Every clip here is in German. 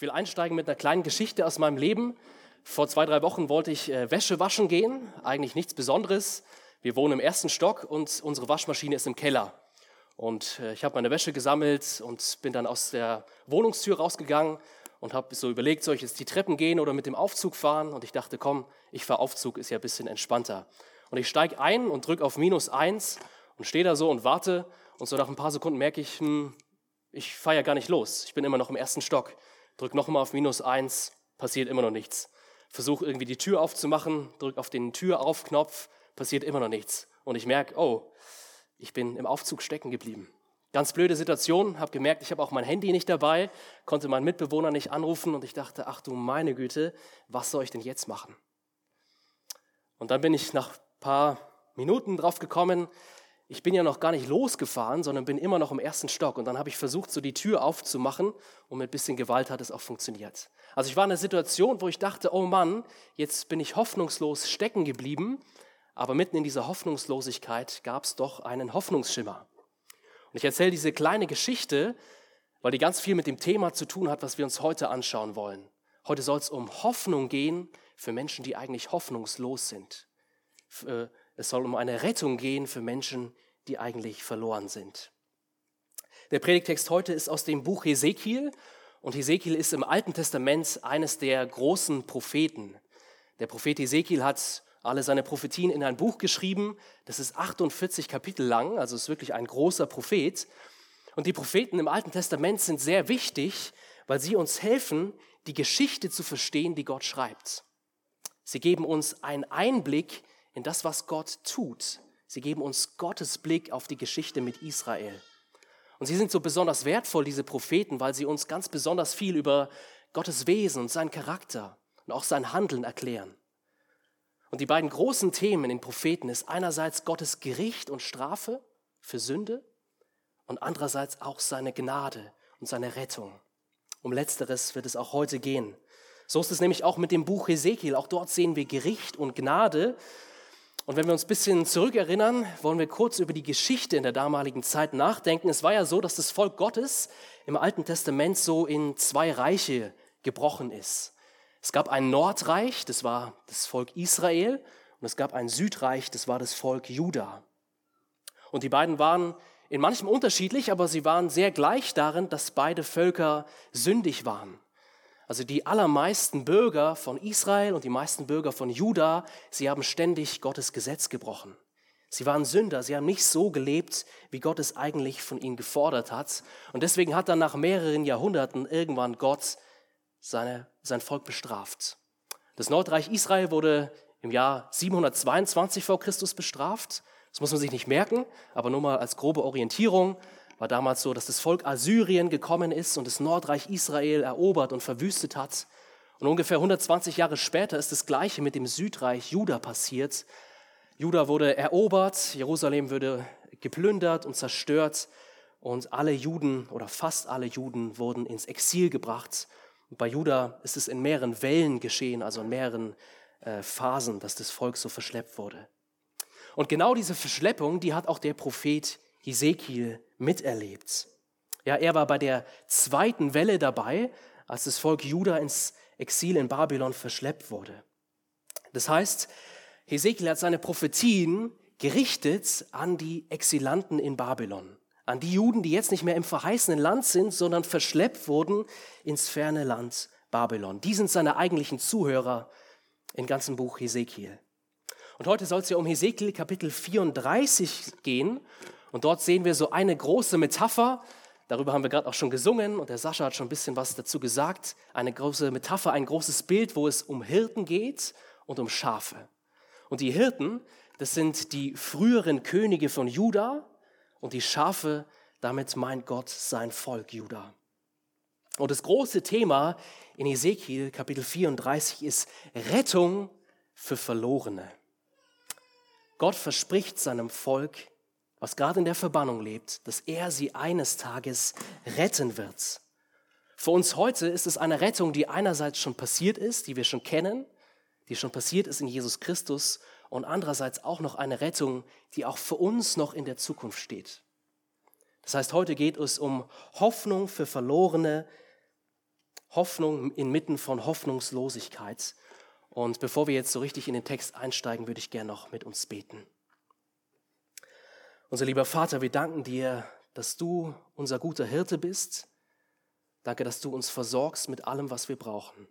Ich will einsteigen mit einer kleinen Geschichte aus meinem Leben. Vor zwei, drei Wochen wollte ich äh, Wäsche waschen gehen. Eigentlich nichts Besonderes. Wir wohnen im ersten Stock und unsere Waschmaschine ist im Keller. Und äh, ich habe meine Wäsche gesammelt und bin dann aus der Wohnungstür rausgegangen und habe so überlegt, soll ich jetzt die Treppen gehen oder mit dem Aufzug fahren? Und ich dachte, komm, ich fahre Aufzug, ist ja ein bisschen entspannter. Und ich steige ein und drücke auf minus eins und stehe da so und warte. Und so nach ein paar Sekunden merke ich, hm, ich fahre ja gar nicht los. Ich bin immer noch im ersten Stock drück nochmal auf minus eins, passiert immer noch nichts. Versuche irgendwie die Tür aufzumachen, drück auf den Türaufknopf, passiert immer noch nichts. Und ich merke, oh, ich bin im Aufzug stecken geblieben. Ganz blöde Situation, habe gemerkt, ich habe auch mein Handy nicht dabei, konnte meinen Mitbewohner nicht anrufen und ich dachte, ach du meine Güte, was soll ich denn jetzt machen? Und dann bin ich nach ein paar Minuten drauf gekommen, ich bin ja noch gar nicht losgefahren, sondern bin immer noch im ersten Stock. Und dann habe ich versucht, so die Tür aufzumachen und mit bisschen Gewalt hat es auch funktioniert. Also ich war in einer Situation, wo ich dachte, oh Mann, jetzt bin ich hoffnungslos stecken geblieben. Aber mitten in dieser Hoffnungslosigkeit gab es doch einen Hoffnungsschimmer. Und ich erzähle diese kleine Geschichte, weil die ganz viel mit dem Thema zu tun hat, was wir uns heute anschauen wollen. Heute soll es um Hoffnung gehen für Menschen, die eigentlich hoffnungslos sind. Äh, es soll um eine Rettung gehen für Menschen, die eigentlich verloren sind. Der Predigtext heute ist aus dem Buch Hesekiel und Hesekiel ist im Alten Testament eines der großen Propheten. Der Prophet Hesekiel hat alle seine Prophetien in ein Buch geschrieben. Das ist 48 Kapitel lang, also ist wirklich ein großer Prophet. Und die Propheten im Alten Testament sind sehr wichtig, weil sie uns helfen, die Geschichte zu verstehen, die Gott schreibt. Sie geben uns einen Einblick in das, was Gott tut. Sie geben uns Gottes Blick auf die Geschichte mit Israel. Und sie sind so besonders wertvoll, diese Propheten, weil sie uns ganz besonders viel über Gottes Wesen und seinen Charakter und auch sein Handeln erklären. Und die beiden großen Themen in den Propheten ist einerseits Gottes Gericht und Strafe für Sünde und andererseits auch seine Gnade und seine Rettung. Um letzteres wird es auch heute gehen. So ist es nämlich auch mit dem Buch Hesekiel. Auch dort sehen wir Gericht und Gnade und wenn wir uns ein bisschen zurückerinnern, wollen wir kurz über die Geschichte in der damaligen Zeit nachdenken. Es war ja so, dass das Volk Gottes im Alten Testament so in zwei Reiche gebrochen ist. Es gab ein Nordreich, das war das Volk Israel, und es gab ein Südreich, das war das Volk Juda. Und die beiden waren in manchem unterschiedlich, aber sie waren sehr gleich darin, dass beide Völker sündig waren. Also die allermeisten Bürger von Israel und die meisten Bürger von Juda, sie haben ständig Gottes Gesetz gebrochen. Sie waren Sünder, sie haben nicht so gelebt, wie Gott es eigentlich von ihnen gefordert hat. Und deswegen hat dann nach mehreren Jahrhunderten irgendwann Gott seine, sein Volk bestraft. Das Nordreich Israel wurde im Jahr 722 vor Christus bestraft. Das muss man sich nicht merken, aber nur mal als grobe Orientierung war damals so, dass das Volk Assyrien gekommen ist und das Nordreich Israel erobert und verwüstet hat. Und ungefähr 120 Jahre später ist das Gleiche mit dem Südreich Juda passiert. Juda wurde erobert, Jerusalem wurde geplündert und zerstört und alle Juden oder fast alle Juden wurden ins Exil gebracht. Und bei Juda ist es in mehreren Wellen geschehen, also in mehreren äh, Phasen, dass das Volk so verschleppt wurde. Und genau diese Verschleppung, die hat auch der Prophet Hesekiel miterlebt. Ja, er war bei der zweiten Welle dabei, als das Volk Juda ins Exil in Babylon verschleppt wurde. Das heißt, Hesekiel hat seine Prophetien gerichtet an die Exilanten in Babylon, an die Juden, die jetzt nicht mehr im verheißenen Land sind, sondern verschleppt wurden ins ferne Land Babylon. Die sind seine eigentlichen Zuhörer im ganzen Buch Hesekiel. Und heute soll es ja um Hesekiel Kapitel 34 gehen. Und dort sehen wir so eine große Metapher. Darüber haben wir gerade auch schon gesungen und der Sascha hat schon ein bisschen was dazu gesagt. Eine große Metapher, ein großes Bild, wo es um Hirten geht und um Schafe. Und die Hirten, das sind die früheren Könige von Juda und die Schafe, damit meint Gott sein Volk Juda. Und das große Thema in Ezekiel Kapitel 34 ist Rettung für Verlorene. Gott verspricht seinem Volk was gerade in der Verbannung lebt, dass er sie eines Tages retten wird. Für uns heute ist es eine Rettung, die einerseits schon passiert ist, die wir schon kennen, die schon passiert ist in Jesus Christus und andererseits auch noch eine Rettung, die auch für uns noch in der Zukunft steht. Das heißt, heute geht es um Hoffnung für Verlorene Hoffnung inmitten von Hoffnungslosigkeit. Und bevor wir jetzt so richtig in den Text einsteigen, würde ich gerne noch mit uns beten. Unser lieber Vater, wir danken dir, dass du unser guter Hirte bist. Danke, dass du uns versorgst mit allem, was wir brauchen.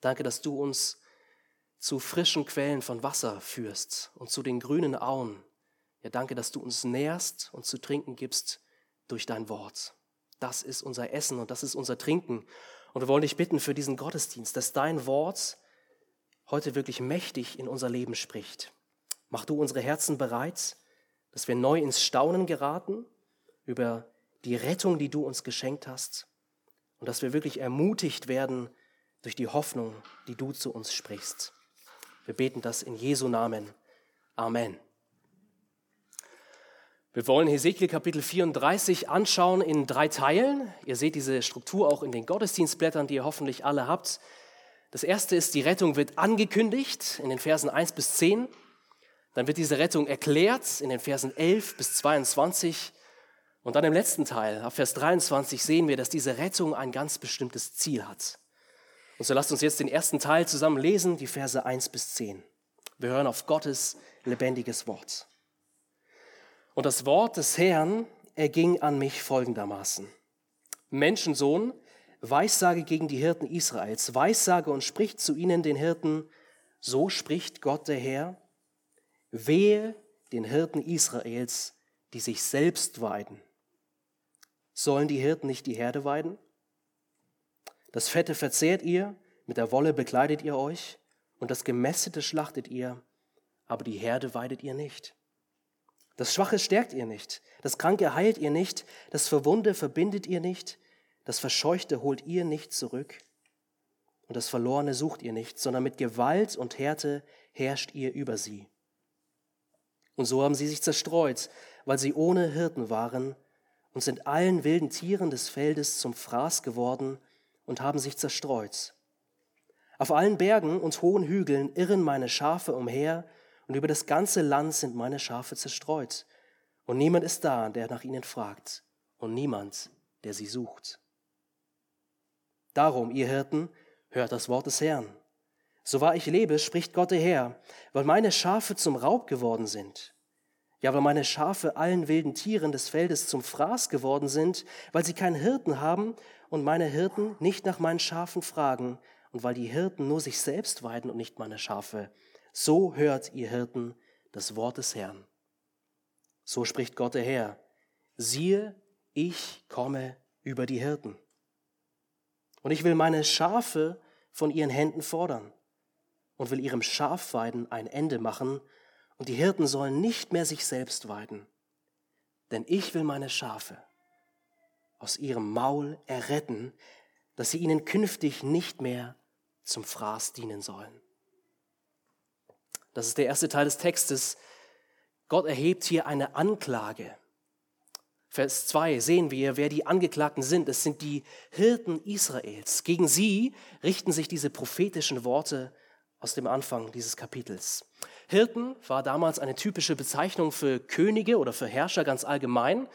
Danke, dass du uns zu frischen Quellen von Wasser führst und zu den grünen Auen. Ja, danke, dass du uns nährst und zu trinken gibst durch dein Wort. Das ist unser Essen und das ist unser Trinken. Und wir wollen dich bitten für diesen Gottesdienst, dass dein Wort heute wirklich mächtig in unser Leben spricht. Mach du unsere Herzen bereit, dass wir neu ins Staunen geraten über die Rettung, die du uns geschenkt hast und dass wir wirklich ermutigt werden durch die Hoffnung, die du zu uns sprichst. Wir beten das in Jesu Namen. Amen. Wir wollen Hesekiel Kapitel 34 anschauen in drei Teilen. Ihr seht diese Struktur auch in den Gottesdienstblättern, die ihr hoffentlich alle habt. Das erste ist, die Rettung wird angekündigt in den Versen 1 bis 10. Dann wird diese Rettung erklärt in den Versen 11 bis 22. Und dann im letzten Teil, ab Vers 23, sehen wir, dass diese Rettung ein ganz bestimmtes Ziel hat. Und so lasst uns jetzt den ersten Teil zusammen lesen, die Verse 1 bis 10. Wir hören auf Gottes lebendiges Wort. Und das Wort des Herrn erging an mich folgendermaßen. Menschensohn, Weissage gegen die Hirten Israels, Weissage und spricht zu ihnen den Hirten, so spricht Gott der Herr, wehe den Hirten Israels, die sich selbst weiden. Sollen die Hirten nicht die Herde weiden? Das Fette verzehrt ihr, mit der Wolle bekleidet ihr euch, und das Gemästete schlachtet ihr, aber die Herde weidet ihr nicht. Das Schwache stärkt ihr nicht, das Kranke heilt ihr nicht, das Verwunde verbindet ihr nicht, das Verscheuchte holt ihr nicht zurück und das Verlorene sucht ihr nicht, sondern mit Gewalt und Härte herrscht ihr über sie. Und so haben sie sich zerstreut, weil sie ohne Hirten waren und sind allen wilden Tieren des Feldes zum Fraß geworden und haben sich zerstreut. Auf allen Bergen und hohen Hügeln irren meine Schafe umher und über das ganze Land sind meine Schafe zerstreut. Und niemand ist da, der nach ihnen fragt und niemand, der sie sucht. Darum, ihr Hirten, hört das Wort des Herrn. So wahr ich lebe, spricht Gott der Herr, weil meine Schafe zum Raub geworden sind. Ja, weil meine Schafe allen wilden Tieren des Feldes zum Fraß geworden sind, weil sie keinen Hirten haben und meine Hirten nicht nach meinen Schafen fragen und weil die Hirten nur sich selbst weiden und nicht meine Schafe. So hört ihr Hirten das Wort des Herrn. So spricht Gott der Herr. Siehe, ich komme über die Hirten. Und ich will meine Schafe von ihren Händen fordern und will ihrem Schafweiden ein Ende machen, und die Hirten sollen nicht mehr sich selbst weiden. Denn ich will meine Schafe aus ihrem Maul erretten, dass sie ihnen künftig nicht mehr zum Fraß dienen sollen. Das ist der erste Teil des Textes. Gott erhebt hier eine Anklage Vers 2 sehen wir, wer die Angeklagten sind. Es sind die Hirten Israels. Gegen sie richten sich diese prophetischen Worte aus dem Anfang dieses Kapitels. Hirten war damals eine typische Bezeichnung für Könige oder für Herrscher ganz allgemein.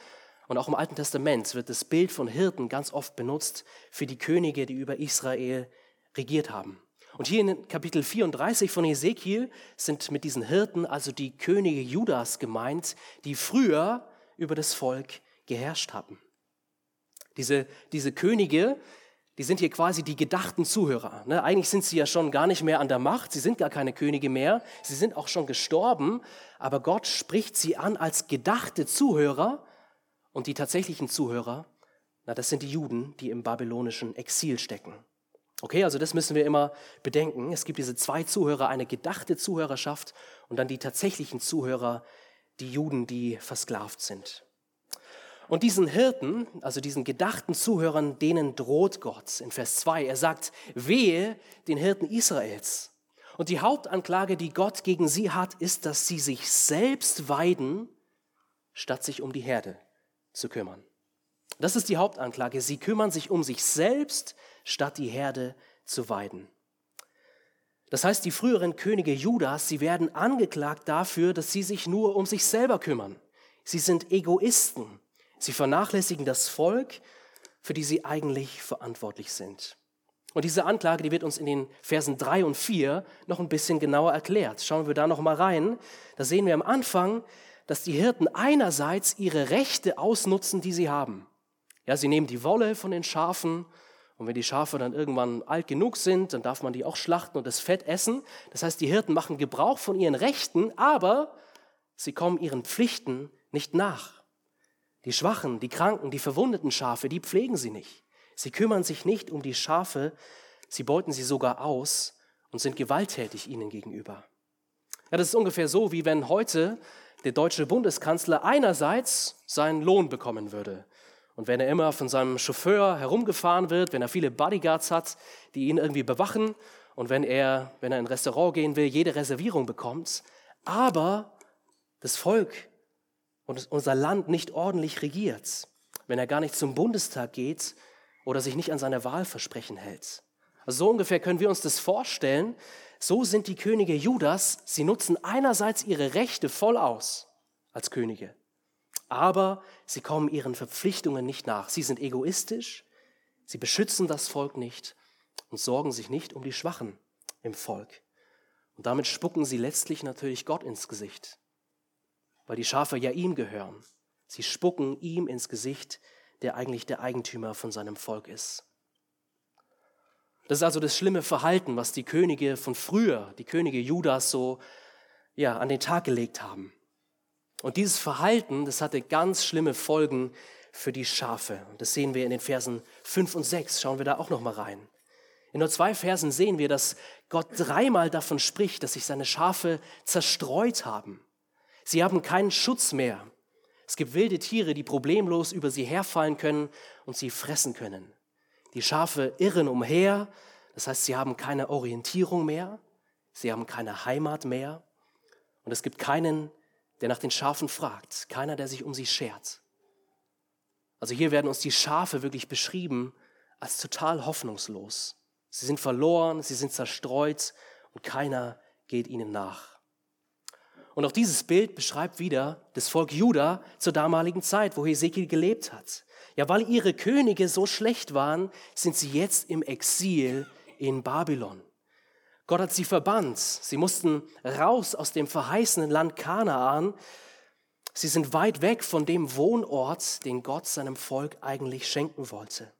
Und auch im Alten Testament wird das Bild von Hirten ganz oft benutzt für die Könige, die über Israel regiert haben. Und hier in Kapitel 34 von Ezekiel sind mit diesen Hirten also die Könige Judas gemeint, die früher über das Volk geherrscht haben. Diese, diese Könige, die sind hier quasi die gedachten Zuhörer. Ne? Eigentlich sind sie ja schon gar nicht mehr an der Macht, sie sind gar keine Könige mehr, sie sind auch schon gestorben, aber Gott spricht sie an als gedachte Zuhörer und die tatsächlichen Zuhörer, na, das sind die Juden, die im babylonischen Exil stecken. Okay, also das müssen wir immer bedenken. Es gibt diese zwei Zuhörer, eine gedachte Zuhörerschaft und dann die tatsächlichen Zuhörer, die Juden, die versklavt sind. Und diesen Hirten, also diesen gedachten Zuhörern, denen droht Gott in Vers 2. Er sagt, wehe den Hirten Israels. Und die Hauptanklage, die Gott gegen sie hat, ist, dass sie sich selbst weiden, statt sich um die Herde zu kümmern. Das ist die Hauptanklage. Sie kümmern sich um sich selbst, statt die Herde zu weiden. Das heißt, die früheren Könige Judas, sie werden angeklagt dafür, dass sie sich nur um sich selber kümmern. Sie sind Egoisten. Sie vernachlässigen das Volk, für die sie eigentlich verantwortlich sind. Und diese Anklage, die wird uns in den Versen 3 und 4 noch ein bisschen genauer erklärt. Schauen wir da noch mal rein. Da sehen wir am Anfang, dass die Hirten einerseits ihre Rechte ausnutzen, die sie haben. Ja, sie nehmen die Wolle von den Schafen und wenn die Schafe dann irgendwann alt genug sind, dann darf man die auch schlachten und das Fett essen. Das heißt, die Hirten machen Gebrauch von ihren Rechten, aber sie kommen ihren Pflichten nicht nach. Die Schwachen, die Kranken, die verwundeten Schafe, die pflegen sie nicht. Sie kümmern sich nicht um die Schafe, sie beuten sie sogar aus und sind gewalttätig ihnen gegenüber. Ja, das ist ungefähr so, wie wenn heute der deutsche Bundeskanzler einerseits seinen Lohn bekommen würde. Und wenn er immer von seinem Chauffeur herumgefahren wird, wenn er viele Bodyguards hat, die ihn irgendwie bewachen und wenn er, wenn er in ein Restaurant gehen will, jede Reservierung bekommt, aber das Volk und unser Land nicht ordentlich regiert, wenn er gar nicht zum Bundestag geht oder sich nicht an seine Wahlversprechen hält. Also so ungefähr können wir uns das vorstellen. So sind die Könige Judas. Sie nutzen einerseits ihre Rechte voll aus als Könige, aber sie kommen ihren Verpflichtungen nicht nach. Sie sind egoistisch, sie beschützen das Volk nicht und sorgen sich nicht um die Schwachen im Volk. Und damit spucken sie letztlich natürlich Gott ins Gesicht, weil die Schafe ja ihm gehören. Sie spucken ihm ins Gesicht, der eigentlich der Eigentümer von seinem Volk ist. Das ist also das schlimme Verhalten, was die Könige von früher, die Könige Judas so ja, an den Tag gelegt haben. Und dieses Verhalten, das hatte ganz schlimme Folgen für die Schafe. Das sehen wir in den Versen 5 und 6. Schauen wir da auch noch mal rein. In nur zwei Versen sehen wir, dass Gott dreimal davon spricht, dass sich seine Schafe zerstreut haben. Sie haben keinen Schutz mehr. Es gibt wilde Tiere, die problemlos über sie herfallen können und sie fressen können. Die Schafe irren umher, das heißt, sie haben keine Orientierung mehr, sie haben keine Heimat mehr und es gibt keinen, der nach den Schafen fragt, keiner, der sich um sie schert. Also hier werden uns die Schafe wirklich beschrieben als total hoffnungslos. Sie sind verloren, sie sind zerstreut und keiner geht ihnen nach. Und auch dieses Bild beschreibt wieder das Volk Juda zur damaligen Zeit, wo Hesekiel gelebt hat. Ja, weil ihre Könige so schlecht waren, sind sie jetzt im Exil in Babylon. Gott hat sie verbannt. Sie mussten raus aus dem verheißenen Land Kanaan. Sie sind weit weg von dem Wohnort, den Gott seinem Volk eigentlich schenken wollte.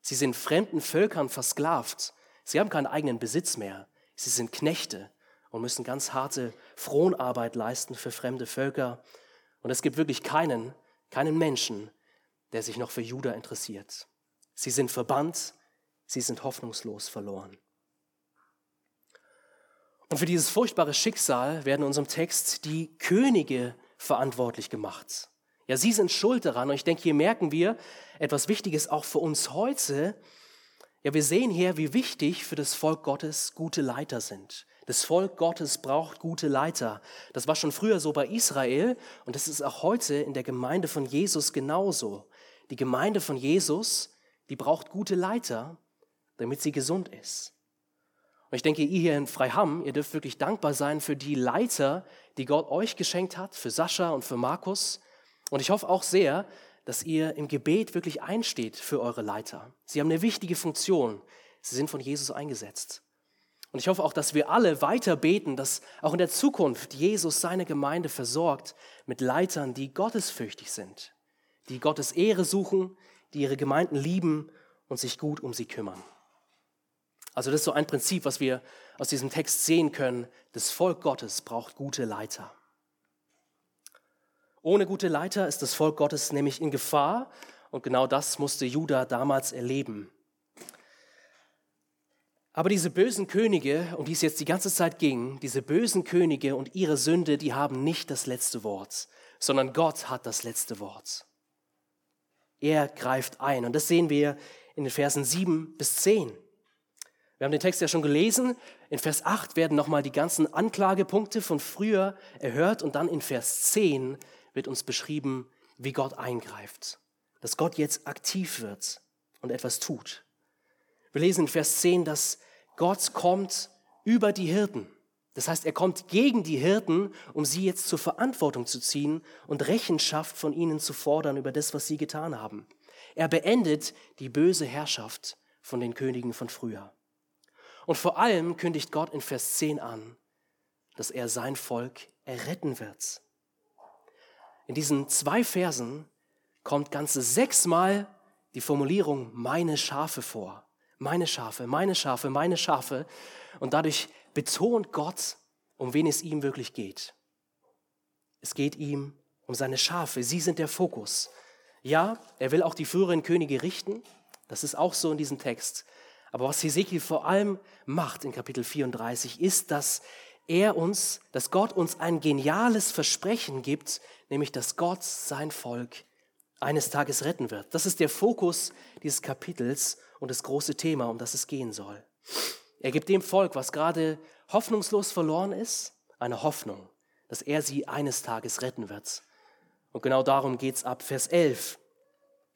Sie sind fremden Völkern versklavt. Sie haben keinen eigenen Besitz mehr. Sie sind Knechte und müssen ganz harte Fronarbeit leisten für fremde Völker. Und es gibt wirklich keinen, keinen Menschen, der sich noch für Juda interessiert. Sie sind verbannt, sie sind hoffnungslos verloren. Und für dieses furchtbare Schicksal werden in unserem Text die Könige verantwortlich gemacht. Ja, sie sind schuld daran. Und ich denke, hier merken wir etwas Wichtiges auch für uns heute. Ja, wir sehen hier, wie wichtig für das Volk Gottes gute Leiter sind. Das Volk Gottes braucht gute Leiter. Das war schon früher so bei Israel und das ist auch heute in der Gemeinde von Jesus genauso. Die Gemeinde von Jesus, die braucht gute Leiter, damit sie gesund ist. Und ich denke, ihr hier in Freiham, ihr dürft wirklich dankbar sein für die Leiter, die Gott euch geschenkt hat, für Sascha und für Markus. Und ich hoffe auch sehr, dass ihr im Gebet wirklich einsteht für eure Leiter. Sie haben eine wichtige Funktion. Sie sind von Jesus eingesetzt. Und ich hoffe auch, dass wir alle weiter beten, dass auch in der Zukunft Jesus seine Gemeinde versorgt mit Leitern, die gottesfürchtig sind, die Gottes Ehre suchen, die ihre Gemeinden lieben und sich gut um sie kümmern. Also das ist so ein Prinzip, was wir aus diesem Text sehen können. Das Volk Gottes braucht gute Leiter. Ohne gute Leiter ist das Volk Gottes nämlich in Gefahr und genau das musste Judah damals erleben. Aber diese bösen Könige, um die es jetzt die ganze Zeit ging, diese bösen Könige und ihre Sünde, die haben nicht das letzte Wort, sondern Gott hat das letzte Wort. Er greift ein. Und das sehen wir in den Versen 7 bis 10. Wir haben den Text ja schon gelesen. In Vers 8 werden nochmal die ganzen Anklagepunkte von früher erhört und dann in Vers 10 wird uns beschrieben, wie Gott eingreift. Dass Gott jetzt aktiv wird und etwas tut. Wir lesen in Vers 10, dass Gott kommt über die Hirten. Das heißt, er kommt gegen die Hirten, um sie jetzt zur Verantwortung zu ziehen und Rechenschaft von ihnen zu fordern über das, was sie getan haben. Er beendet die böse Herrschaft von den Königen von früher. Und vor allem kündigt Gott in Vers 10 an, dass er sein Volk erretten wird. In diesen zwei Versen kommt ganze sechsmal die Formulierung meine Schafe vor. Meine Schafe, meine Schafe, meine Schafe. Und dadurch betont Gott, um wen es ihm wirklich geht. Es geht ihm um seine Schafe. Sie sind der Fokus. Ja, er will auch die früheren Könige richten. Das ist auch so in diesem Text. Aber was Hesekiel vor allem macht in Kapitel 34 ist, dass er uns, dass Gott uns ein geniales Versprechen gibt, nämlich dass Gott sein Volk eines Tages retten wird. Das ist der Fokus dieses Kapitels und das große Thema, um das es gehen soll. Er gibt dem Volk, was gerade hoffnungslos verloren ist, eine Hoffnung, dass er sie eines Tages retten wird. Und genau darum geht es ab Vers 11.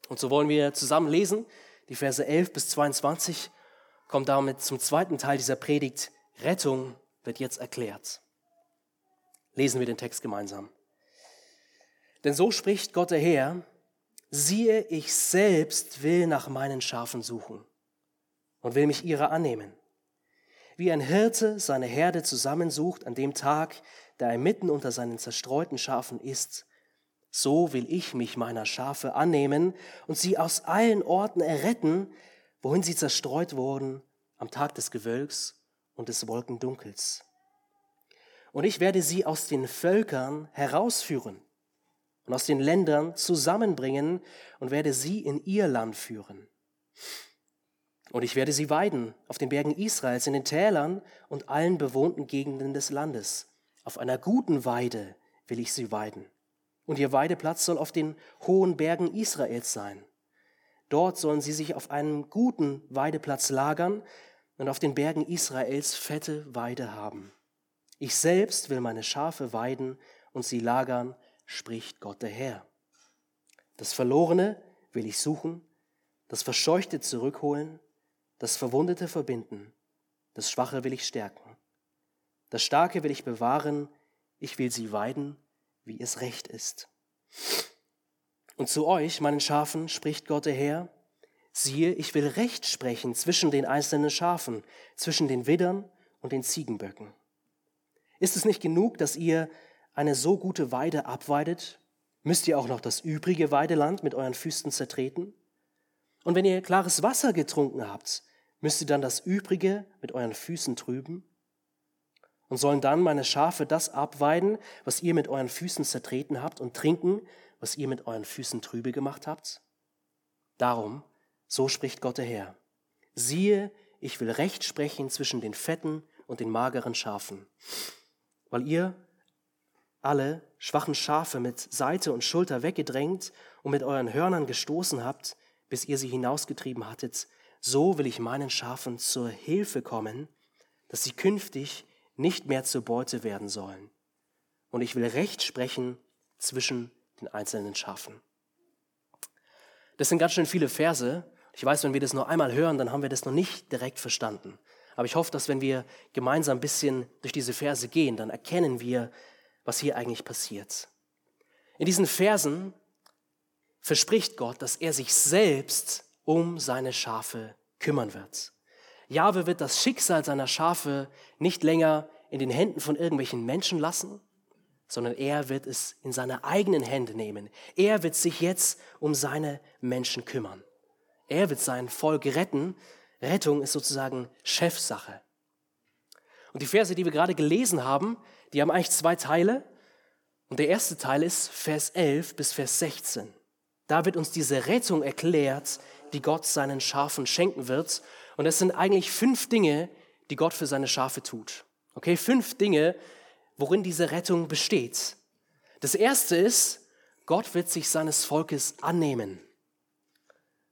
Und so wollen wir zusammen lesen. Die Verse 11 bis 22 kommen damit zum zweiten Teil dieser Predigt. Rettung wird jetzt erklärt. Lesen wir den Text gemeinsam. Denn so spricht Gott der Herr, siehe, ich selbst will nach meinen Schafen suchen und will mich ihrer annehmen. Wie ein Hirte seine Herde zusammensucht an dem Tag, da er mitten unter seinen zerstreuten Schafen ist, so will ich mich meiner Schafe annehmen und sie aus allen Orten erretten, wohin sie zerstreut wurden am Tag des Gewölks und des Wolkendunkels. Und ich werde sie aus den Völkern herausführen und aus den Ländern zusammenbringen und werde sie in ihr Land führen. Und ich werde sie weiden auf den Bergen Israels, in den Tälern und allen bewohnten Gegenden des Landes. Auf einer guten Weide will ich sie weiden. Und ihr Weideplatz soll auf den hohen Bergen Israels sein. Dort sollen sie sich auf einem guten Weideplatz lagern und auf den Bergen Israels fette Weide haben. Ich selbst will meine Schafe weiden und sie lagern spricht Gott der Herr. Das Verlorene will ich suchen, das Verscheuchte zurückholen, das Verwundete verbinden, das Schwache will ich stärken. Das Starke will ich bewahren, ich will sie weiden, wie es recht ist. Und zu euch, meinen Schafen, spricht Gott der Herr, siehe, ich will Recht sprechen zwischen den einzelnen Schafen, zwischen den Widdern und den Ziegenböcken. Ist es nicht genug, dass ihr eine so gute Weide abweidet, müsst ihr auch noch das übrige Weideland mit euren Füßen zertreten? Und wenn ihr klares Wasser getrunken habt, müsst ihr dann das übrige mit euren Füßen trüben? Und sollen dann meine Schafe das abweiden, was ihr mit euren Füßen zertreten habt, und trinken, was ihr mit euren Füßen trübe gemacht habt? Darum, so spricht Gott der Herr, siehe, ich will Recht sprechen zwischen den fetten und den mageren Schafen, weil ihr alle schwachen Schafe mit Seite und Schulter weggedrängt und mit euren Hörnern gestoßen habt, bis ihr sie hinausgetrieben hattet, so will ich meinen Schafen zur Hilfe kommen, dass sie künftig nicht mehr zur Beute werden sollen. Und ich will Recht sprechen zwischen den einzelnen Schafen. Das sind ganz schön viele Verse. Ich weiß, wenn wir das nur einmal hören, dann haben wir das noch nicht direkt verstanden. Aber ich hoffe, dass wenn wir gemeinsam ein bisschen durch diese Verse gehen, dann erkennen wir, was hier eigentlich passiert. In diesen Versen verspricht Gott, dass er sich selbst um seine Schafe kümmern wird. Jahwe wird das Schicksal seiner Schafe nicht länger in den Händen von irgendwelchen Menschen lassen, sondern er wird es in seine eigenen Hände nehmen. Er wird sich jetzt um seine Menschen kümmern. Er wird sein Volk retten. Rettung ist sozusagen Chefsache. Und die Verse, die wir gerade gelesen haben, die haben eigentlich zwei Teile. Und der erste Teil ist Vers 11 bis Vers 16. Da wird uns diese Rettung erklärt, die Gott seinen Schafen schenken wird. Und es sind eigentlich fünf Dinge, die Gott für seine Schafe tut. Okay, fünf Dinge, worin diese Rettung besteht. Das erste ist, Gott wird sich seines Volkes annehmen.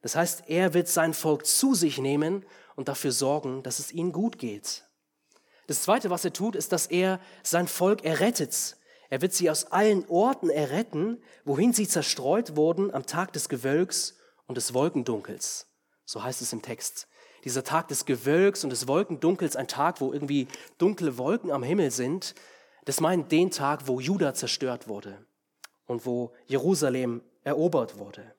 Das heißt, er wird sein Volk zu sich nehmen und dafür sorgen, dass es ihnen gut geht. Das Zweite, was er tut, ist, dass er sein Volk errettet. Er wird sie aus allen Orten erretten, wohin sie zerstreut wurden am Tag des Gewölks und des Wolkendunkels. So heißt es im Text. Dieser Tag des Gewölks und des Wolkendunkels, ein Tag, wo irgendwie dunkle Wolken am Himmel sind, das meint den Tag, wo Juda zerstört wurde und wo Jerusalem erobert wurde.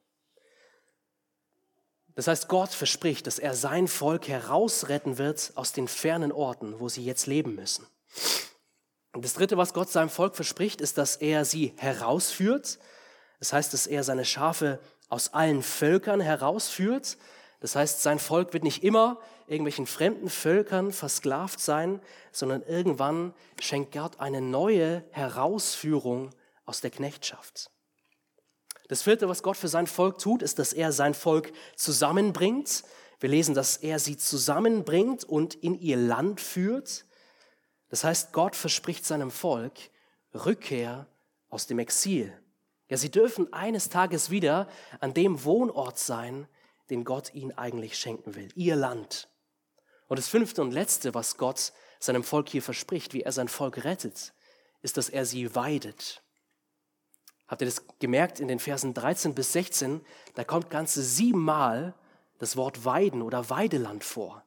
Das heißt, Gott verspricht, dass er sein Volk herausretten wird aus den fernen Orten, wo sie jetzt leben müssen. Und das Dritte, was Gott seinem Volk verspricht, ist, dass er sie herausführt. Das heißt, dass er seine Schafe aus allen Völkern herausführt. Das heißt, sein Volk wird nicht immer irgendwelchen fremden Völkern versklavt sein, sondern irgendwann schenkt Gott eine neue Herausführung aus der Knechtschaft. Das vierte, was Gott für sein Volk tut, ist, dass er sein Volk zusammenbringt. Wir lesen, dass er sie zusammenbringt und in ihr Land führt. Das heißt, Gott verspricht seinem Volk Rückkehr aus dem Exil. Ja, sie dürfen eines Tages wieder an dem Wohnort sein, den Gott ihnen eigentlich schenken will, ihr Land. Und das fünfte und letzte, was Gott seinem Volk hier verspricht, wie er sein Volk rettet, ist, dass er sie weidet. Habt ihr das gemerkt in den Versen 13 bis 16? Da kommt ganze siebenmal das Wort Weiden oder Weideland vor.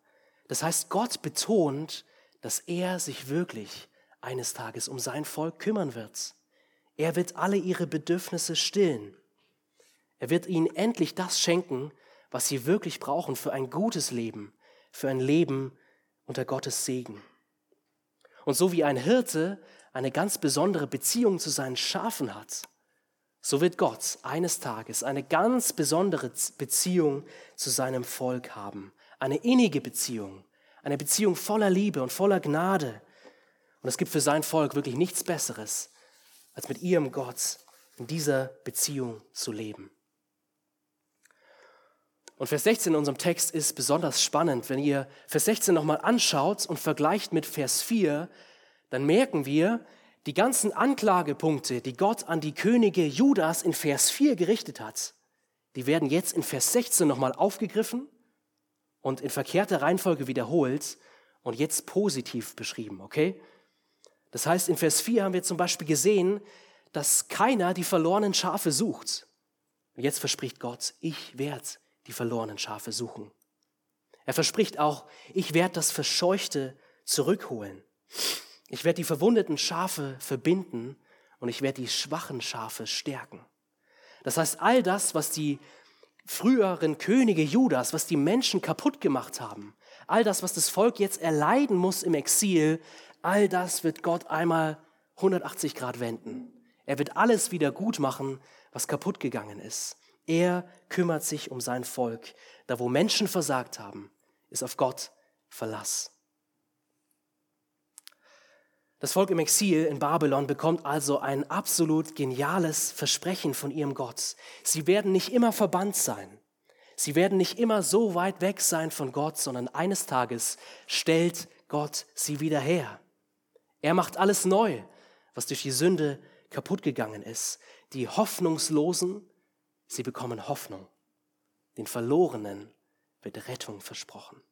Das heißt, Gott betont, dass er sich wirklich eines Tages um sein Volk kümmern wird. Er wird alle ihre Bedürfnisse stillen. Er wird ihnen endlich das schenken, was sie wirklich brauchen für ein gutes Leben, für ein Leben unter Gottes Segen. Und so wie ein Hirte eine ganz besondere Beziehung zu seinen Schafen hat, so wird Gott eines Tages eine ganz besondere Beziehung zu seinem Volk haben. Eine innige Beziehung, eine Beziehung voller Liebe und voller Gnade. Und es gibt für sein Volk wirklich nichts Besseres, als mit ihrem Gott in dieser Beziehung zu leben. Und Vers 16 in unserem Text ist besonders spannend. Wenn ihr Vers 16 nochmal anschaut und vergleicht mit Vers 4, dann merken wir, die ganzen Anklagepunkte, die Gott an die Könige Judas in Vers 4 gerichtet hat, die werden jetzt in Vers 16 nochmal aufgegriffen und in verkehrter Reihenfolge wiederholt und jetzt positiv beschrieben, okay? Das heißt, in Vers 4 haben wir zum Beispiel gesehen, dass keiner die verlorenen Schafe sucht. Und jetzt verspricht Gott, ich werde die verlorenen Schafe suchen. Er verspricht auch, ich werde das Verscheuchte zurückholen. Ich werde die verwundeten Schafe verbinden und ich werde die schwachen Schafe stärken. Das heißt, all das, was die früheren Könige Judas, was die Menschen kaputt gemacht haben, all das, was das Volk jetzt erleiden muss im Exil, all das wird Gott einmal 180 Grad wenden. Er wird alles wieder gut machen, was kaputt gegangen ist. Er kümmert sich um sein Volk. Da wo Menschen versagt haben, ist auf Gott Verlass. Das Volk im Exil in Babylon bekommt also ein absolut geniales Versprechen von ihrem Gott. Sie werden nicht immer verbannt sein. Sie werden nicht immer so weit weg sein von Gott, sondern eines Tages stellt Gott sie wieder her. Er macht alles neu, was durch die Sünde kaputt gegangen ist. Die Hoffnungslosen, sie bekommen Hoffnung. Den Verlorenen wird Rettung versprochen.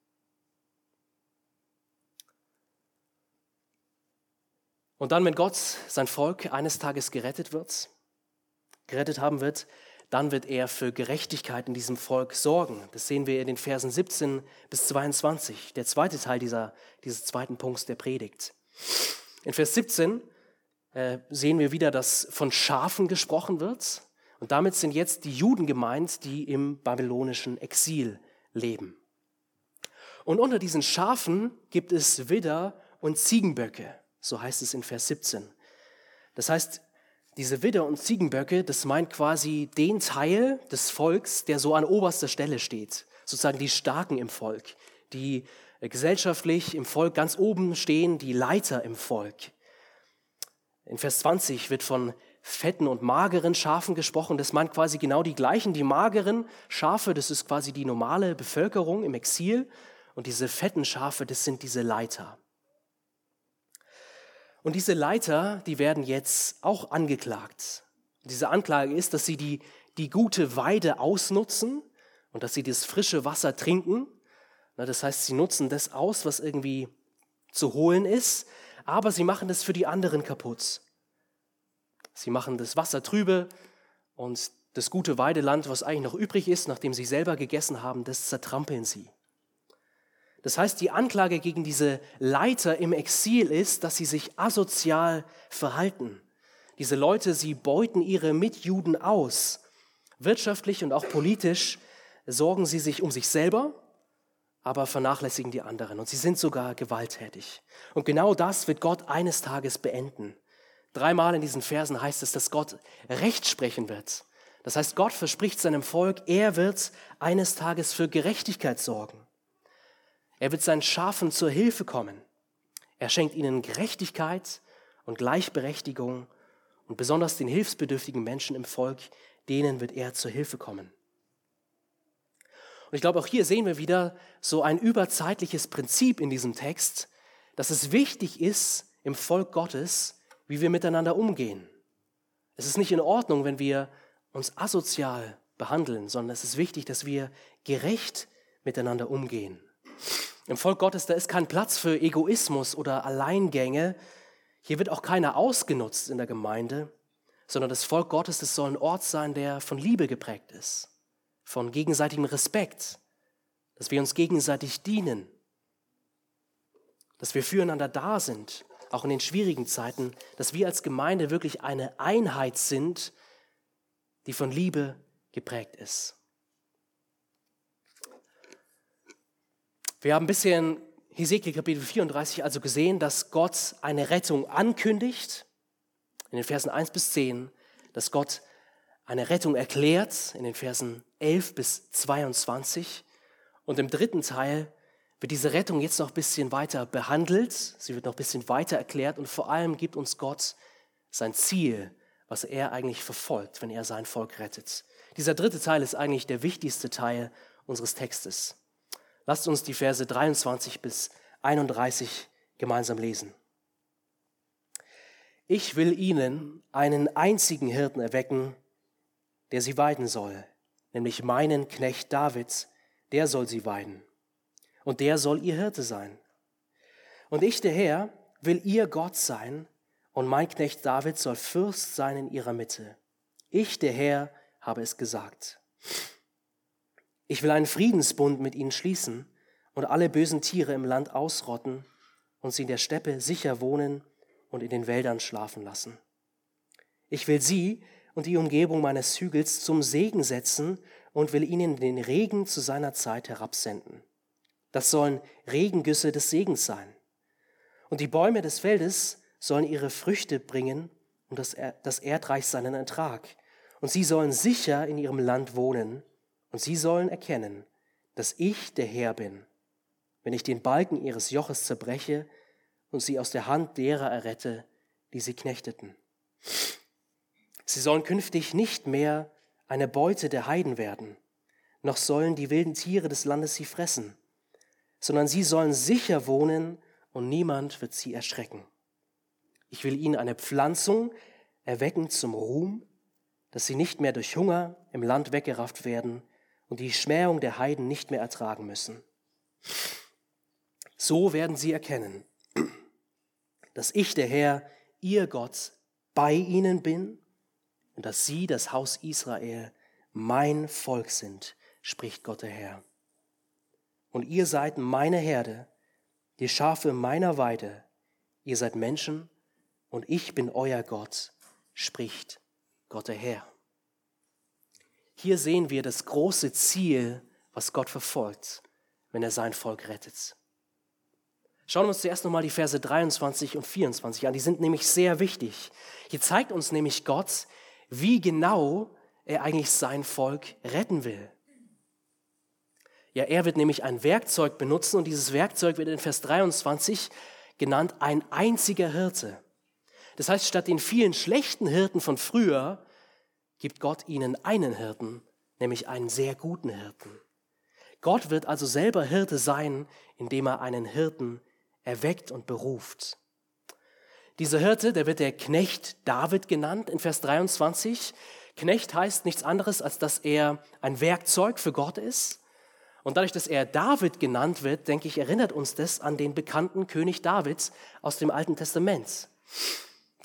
Und dann, wenn Gott sein Volk eines Tages gerettet wird, gerettet haben wird, dann wird er für Gerechtigkeit in diesem Volk sorgen. Das sehen wir in den Versen 17 bis 22, der zweite Teil dieser, dieses zweiten Punkts der Predigt. In Vers 17 äh, sehen wir wieder, dass von Schafen gesprochen wird. Und damit sind jetzt die Juden gemeint, die im babylonischen Exil leben. Und unter diesen Schafen gibt es Widder und Ziegenböcke. So heißt es in Vers 17. Das heißt, diese Widder und Ziegenböcke, das meint quasi den Teil des Volks, der so an oberster Stelle steht. Sozusagen die Starken im Volk, die gesellschaftlich im Volk ganz oben stehen, die Leiter im Volk. In Vers 20 wird von fetten und mageren Schafen gesprochen. Das meint quasi genau die gleichen. Die mageren Schafe, das ist quasi die normale Bevölkerung im Exil. Und diese fetten Schafe, das sind diese Leiter. Und diese Leiter, die werden jetzt auch angeklagt. Diese Anklage ist, dass sie die, die gute Weide ausnutzen und dass sie das frische Wasser trinken. Das heißt, sie nutzen das aus, was irgendwie zu holen ist, aber sie machen das für die anderen kaputt. Sie machen das Wasser trübe und das gute Weideland, was eigentlich noch übrig ist, nachdem sie selber gegessen haben, das zertrampeln sie. Das heißt, die Anklage gegen diese Leiter im Exil ist, dass sie sich asozial verhalten. Diese Leute, sie beuten ihre Mitjuden aus. Wirtschaftlich und auch politisch sorgen sie sich um sich selber, aber vernachlässigen die anderen. Und sie sind sogar gewalttätig. Und genau das wird Gott eines Tages beenden. Dreimal in diesen Versen heißt es, dass Gott Recht sprechen wird. Das heißt, Gott verspricht seinem Volk, er wird eines Tages für Gerechtigkeit sorgen. Er wird seinen Schafen zur Hilfe kommen. Er schenkt ihnen Gerechtigkeit und Gleichberechtigung und besonders den hilfsbedürftigen Menschen im Volk, denen wird er zur Hilfe kommen. Und ich glaube, auch hier sehen wir wieder so ein überzeitliches Prinzip in diesem Text, dass es wichtig ist im Volk Gottes, wie wir miteinander umgehen. Es ist nicht in Ordnung, wenn wir uns asozial behandeln, sondern es ist wichtig, dass wir gerecht miteinander umgehen. Im Volk Gottes, da ist kein Platz für Egoismus oder Alleingänge. Hier wird auch keiner ausgenutzt in der Gemeinde, sondern das Volk Gottes, das soll ein Ort sein, der von Liebe geprägt ist, von gegenseitigem Respekt, dass wir uns gegenseitig dienen, dass wir füreinander da sind, auch in den schwierigen Zeiten, dass wir als Gemeinde wirklich eine Einheit sind, die von Liebe geprägt ist. Wir haben ein bisschen Hesekiel Kapitel 34 also gesehen, dass Gott eine Rettung ankündigt, in den Versen 1 bis 10, dass Gott eine Rettung erklärt, in den Versen 11 bis 22. Und im dritten Teil wird diese Rettung jetzt noch ein bisschen weiter behandelt, sie wird noch ein bisschen weiter erklärt und vor allem gibt uns Gott sein Ziel, was er eigentlich verfolgt, wenn er sein Volk rettet. Dieser dritte Teil ist eigentlich der wichtigste Teil unseres Textes. Lasst uns die Verse 23 bis 31 gemeinsam lesen. Ich will ihnen einen einzigen Hirten erwecken, der sie weiden soll, nämlich meinen Knecht Davids, der soll sie weiden. Und der soll ihr Hirte sein. Und ich, der Herr, will ihr Gott sein, und mein Knecht David soll Fürst sein in ihrer Mitte. Ich, der Herr, habe es gesagt. Ich will einen Friedensbund mit ihnen schließen und alle bösen Tiere im Land ausrotten und sie in der Steppe sicher wohnen und in den Wäldern schlafen lassen. Ich will sie und die Umgebung meines Hügels zum Segen setzen und will ihnen den Regen zu seiner Zeit herabsenden. Das sollen Regengüsse des Segens sein. Und die Bäume des Feldes sollen ihre Früchte bringen und das, Erdreich seinen Ertrag. Und sie sollen sicher in ihrem Land wohnen und sie sollen erkennen, dass ich der Herr bin, wenn ich den Balken ihres Joches zerbreche und sie aus der Hand derer errette, die sie knechteten. Sie sollen künftig nicht mehr eine Beute der Heiden werden, noch sollen die wilden Tiere des Landes sie fressen, sondern sie sollen sicher wohnen und niemand wird sie erschrecken. Ich will ihnen eine Pflanzung erwecken zum Ruhm, dass sie nicht mehr durch Hunger im Land weggerafft werden und die Schmähung der Heiden nicht mehr ertragen müssen. So werden sie erkennen, dass ich, der Herr, ihr Gott, bei ihnen bin und dass sie, das Haus Israel, mein Volk sind, spricht Gott der Herr. Und ihr seid meine Herde, die Schafe meiner Weide, ihr seid Menschen, und ich bin euer Gott, spricht Gott der Herr. Hier sehen wir das große Ziel, was Gott verfolgt, wenn er sein Volk rettet. Schauen wir uns zuerst nochmal die Verse 23 und 24 an. Die sind nämlich sehr wichtig. Hier zeigt uns nämlich Gott, wie genau er eigentlich sein Volk retten will. Ja, er wird nämlich ein Werkzeug benutzen und dieses Werkzeug wird in Vers 23 genannt ein einziger Hirte. Das heißt, statt den vielen schlechten Hirten von früher gibt Gott ihnen einen Hirten, nämlich einen sehr guten Hirten. Gott wird also selber Hirte sein, indem er einen Hirten erweckt und beruft. Dieser Hirte, der wird der Knecht David genannt in Vers 23. Knecht heißt nichts anderes, als dass er ein Werkzeug für Gott ist. Und dadurch, dass er David genannt wird, denke ich, erinnert uns das an den bekannten König Davids aus dem Alten Testament.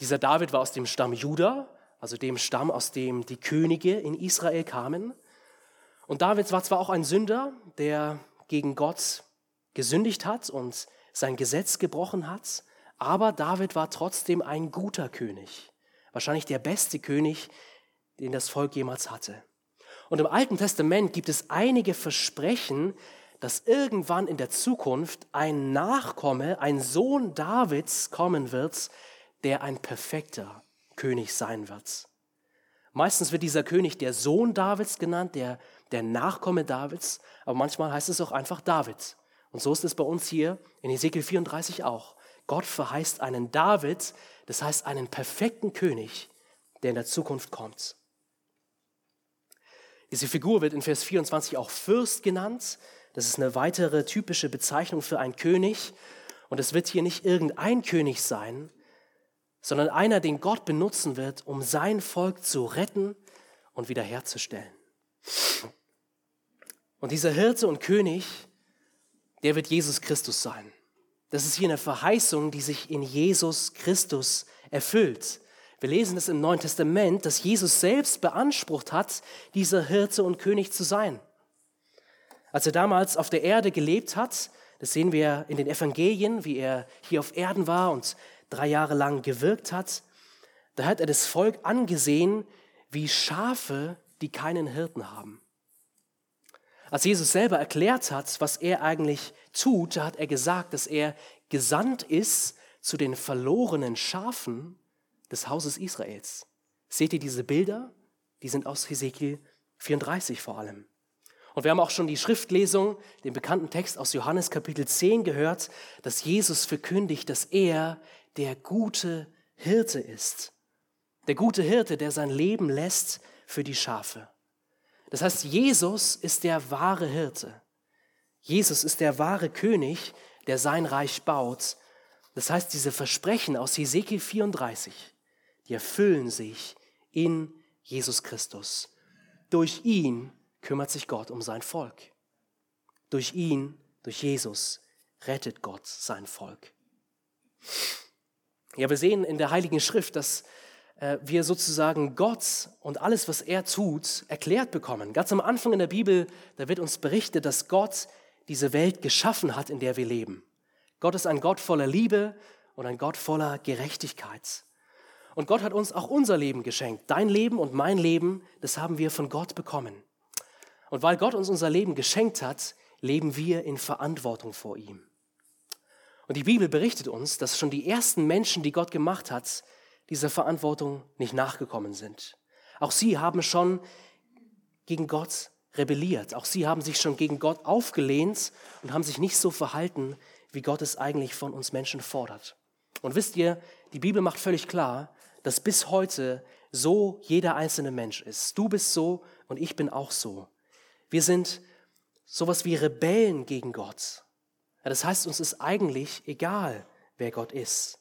Dieser David war aus dem Stamm Juda, also dem Stamm, aus dem die Könige in Israel kamen. Und David war zwar auch ein Sünder, der gegen Gott gesündigt hat und sein Gesetz gebrochen hat, aber David war trotzdem ein guter König, wahrscheinlich der beste König, den das Volk jemals hatte. Und im Alten Testament gibt es einige Versprechen, dass irgendwann in der Zukunft ein Nachkomme, ein Sohn Davids kommen wird, der ein perfekter König sein wird. Meistens wird dieser König der Sohn Davids genannt, der, der Nachkomme Davids, aber manchmal heißt es auch einfach David. Und so ist es bei uns hier in Ezekiel 34 auch. Gott verheißt einen David, das heißt einen perfekten König, der in der Zukunft kommt. Diese Figur wird in Vers 24 auch Fürst genannt. Das ist eine weitere typische Bezeichnung für einen König. Und es wird hier nicht irgendein König sein, sondern einer, den Gott benutzen wird, um sein Volk zu retten und wiederherzustellen. Und dieser Hirte und König, der wird Jesus Christus sein. Das ist hier eine Verheißung, die sich in Jesus Christus erfüllt. Wir lesen es im Neuen Testament, dass Jesus selbst beansprucht hat, dieser Hirte und König zu sein. Als er damals auf der Erde gelebt hat, das sehen wir in den Evangelien, wie er hier auf Erden war und drei Jahre lang gewirkt hat, da hat er das Volk angesehen wie Schafe, die keinen Hirten haben. Als Jesus selber erklärt hat, was er eigentlich tut, da hat er gesagt, dass er gesandt ist zu den verlorenen Schafen des Hauses Israels. Seht ihr diese Bilder? Die sind aus Hesekiel 34 vor allem. Und wir haben auch schon die Schriftlesung, den bekannten Text aus Johannes Kapitel 10 gehört, dass Jesus verkündigt, dass er der gute Hirte ist. Der gute Hirte, der sein Leben lässt für die Schafe. Das heißt, Jesus ist der wahre Hirte. Jesus ist der wahre König, der sein Reich baut. Das heißt, diese Versprechen aus Hesekiel 34, die erfüllen sich in Jesus Christus. Durch ihn kümmert sich Gott um sein Volk. Durch ihn, durch Jesus, rettet Gott sein Volk. Ja, wir sehen in der Heiligen Schrift, dass äh, wir sozusagen Gott und alles, was er tut, erklärt bekommen. Ganz am Anfang in der Bibel, da wird uns berichtet, dass Gott diese Welt geschaffen hat, in der wir leben. Gott ist ein Gott voller Liebe und ein Gott voller Gerechtigkeit. Und Gott hat uns auch unser Leben geschenkt. Dein Leben und mein Leben, das haben wir von Gott bekommen. Und weil Gott uns unser Leben geschenkt hat, leben wir in Verantwortung vor ihm. Und die Bibel berichtet uns, dass schon die ersten Menschen, die Gott gemacht hat, dieser Verantwortung nicht nachgekommen sind. Auch sie haben schon gegen Gott rebelliert. Auch sie haben sich schon gegen Gott aufgelehnt und haben sich nicht so verhalten, wie Gott es eigentlich von uns Menschen fordert. Und wisst ihr, die Bibel macht völlig klar, dass bis heute so jeder einzelne Mensch ist. Du bist so und ich bin auch so. Wir sind sowas wie Rebellen gegen Gott. Das heißt, uns ist eigentlich egal, wer Gott ist.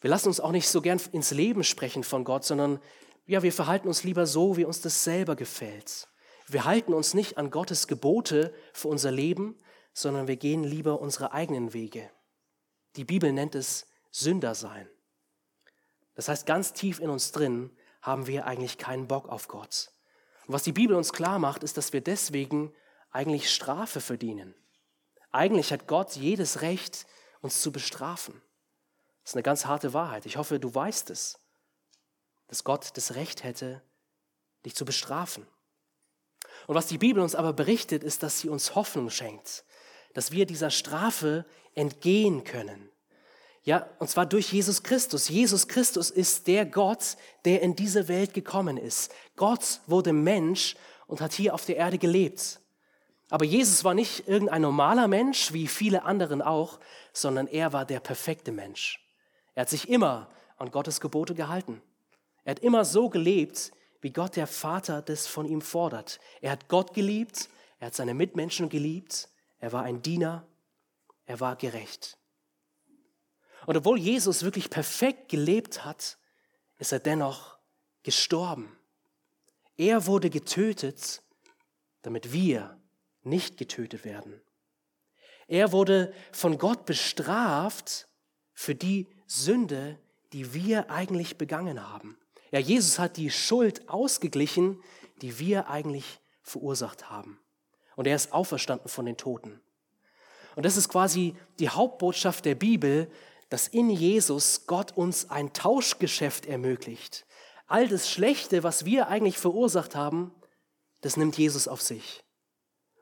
Wir lassen uns auch nicht so gern ins Leben sprechen von Gott, sondern ja, wir verhalten uns lieber so, wie uns das selber gefällt. Wir halten uns nicht an Gottes Gebote für unser Leben, sondern wir gehen lieber unsere eigenen Wege. Die Bibel nennt es Sündersein. Das heißt, ganz tief in uns drin haben wir eigentlich keinen Bock auf Gott. Und was die Bibel uns klar macht, ist, dass wir deswegen eigentlich Strafe verdienen. Eigentlich hat Gott jedes Recht, uns zu bestrafen. Das ist eine ganz harte Wahrheit. Ich hoffe, du weißt es, dass Gott das Recht hätte, dich zu bestrafen. Und was die Bibel uns aber berichtet, ist, dass sie uns Hoffnung schenkt, dass wir dieser Strafe entgehen können. Ja, und zwar durch Jesus Christus. Jesus Christus ist der Gott, der in diese Welt gekommen ist. Gott wurde Mensch und hat hier auf der Erde gelebt. Aber Jesus war nicht irgendein normaler Mensch, wie viele anderen auch, sondern er war der perfekte Mensch. Er hat sich immer an Gottes Gebote gehalten. Er hat immer so gelebt, wie Gott der Vater das von ihm fordert. Er hat Gott geliebt, er hat seine Mitmenschen geliebt, er war ein Diener, er war gerecht. Und obwohl Jesus wirklich perfekt gelebt hat, ist er dennoch gestorben. Er wurde getötet, damit wir nicht getötet werden. Er wurde von Gott bestraft für die Sünde, die wir eigentlich begangen haben. Ja, Jesus hat die Schuld ausgeglichen, die wir eigentlich verursacht haben. Und er ist auferstanden von den Toten. Und das ist quasi die Hauptbotschaft der Bibel, dass in Jesus Gott uns ein Tauschgeschäft ermöglicht. All das Schlechte, was wir eigentlich verursacht haben, das nimmt Jesus auf sich.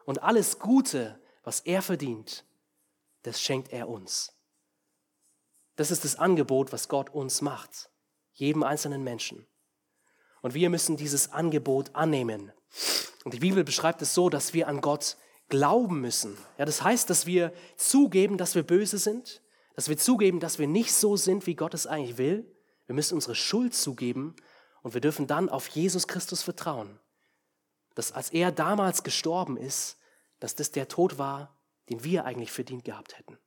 Und alles Gute, was er verdient, das schenkt er uns. Das ist das Angebot, was Gott uns macht, jedem einzelnen Menschen. Und wir müssen dieses Angebot annehmen. Und die Bibel beschreibt es so, dass wir an Gott glauben müssen. Ja, das heißt, dass wir zugeben, dass wir böse sind, dass wir zugeben, dass wir nicht so sind, wie Gott es eigentlich will. Wir müssen unsere Schuld zugeben und wir dürfen dann auf Jesus Christus vertrauen. Dass als er damals gestorben ist, dass das der Tod war, den wir eigentlich verdient gehabt hätten.